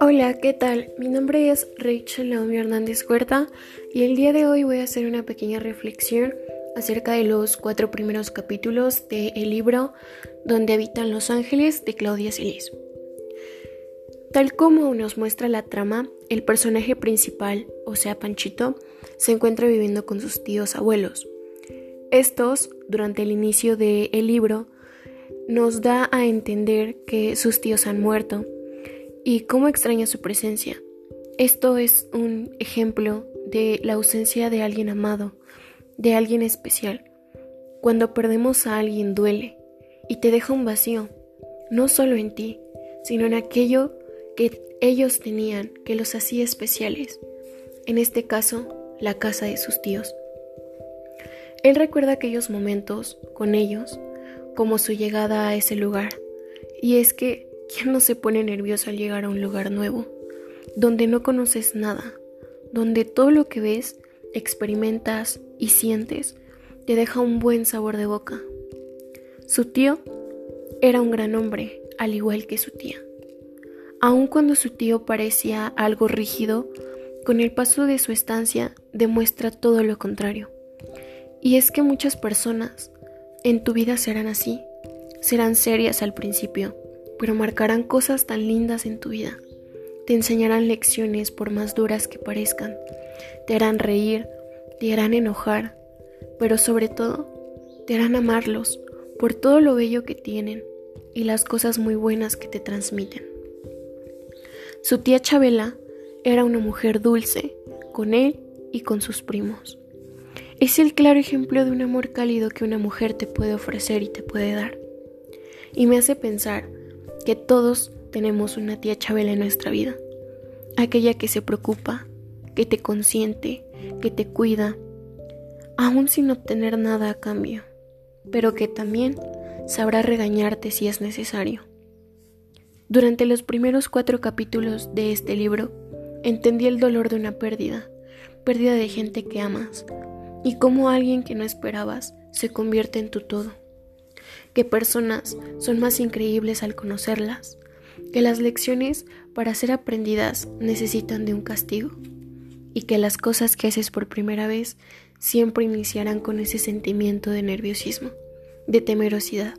Hola, ¿qué tal? Mi nombre es Rachel Naomi Hernández Huerta y el día de hoy voy a hacer una pequeña reflexión acerca de los cuatro primeros capítulos del libro Donde habitan los ángeles de Claudia Celis. Tal como nos muestra la trama, el personaje principal, o sea Panchito, se encuentra viviendo con sus tíos abuelos. Estos, durante el inicio del libro, nos da a entender que sus tíos han muerto y cómo extraña su presencia. Esto es un ejemplo de la ausencia de alguien amado, de alguien especial. Cuando perdemos a alguien duele y te deja un vacío, no solo en ti, sino en aquello que ellos tenían que los hacía especiales. En este caso, la casa de sus tíos. Él recuerda aquellos momentos con ellos, como su llegada a ese lugar, y es que ¿Quién no se pone nervioso al llegar a un lugar nuevo, donde no conoces nada, donde todo lo que ves, experimentas y sientes te deja un buen sabor de boca? Su tío era un gran hombre, al igual que su tía. Aun cuando su tío parecía algo rígido, con el paso de su estancia demuestra todo lo contrario. Y es que muchas personas en tu vida serán así, serán serias al principio, pero marcarán cosas tan lindas en tu vida. Te enseñarán lecciones por más duras que parezcan. Te harán reír, te harán enojar, pero sobre todo te harán amarlos por todo lo bello que tienen y las cosas muy buenas que te transmiten. Su tía Chabela era una mujer dulce con él y con sus primos. Es el claro ejemplo de un amor cálido que una mujer te puede ofrecer y te puede dar. Y me hace pensar que todos tenemos una tía Chabela en nuestra vida. Aquella que se preocupa, que te consiente, que te cuida, aún sin obtener nada a cambio, pero que también sabrá regañarte si es necesario. Durante los primeros cuatro capítulos de este libro, entendí el dolor de una pérdida, pérdida de gente que amas, y cómo alguien que no esperabas se convierte en tu todo que personas son más increíbles al conocerlas, que las lecciones para ser aprendidas necesitan de un castigo y que las cosas que haces por primera vez siempre iniciarán con ese sentimiento de nerviosismo, de temerosidad,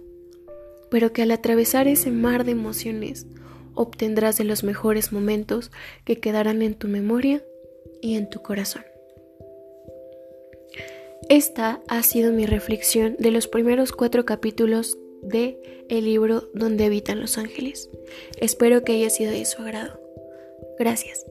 pero que al atravesar ese mar de emociones obtendrás de los mejores momentos que quedarán en tu memoria y en tu corazón. Esta ha sido mi reflexión de los primeros cuatro capítulos de el libro Donde habitan los ángeles. Espero que haya sido de su agrado. Gracias.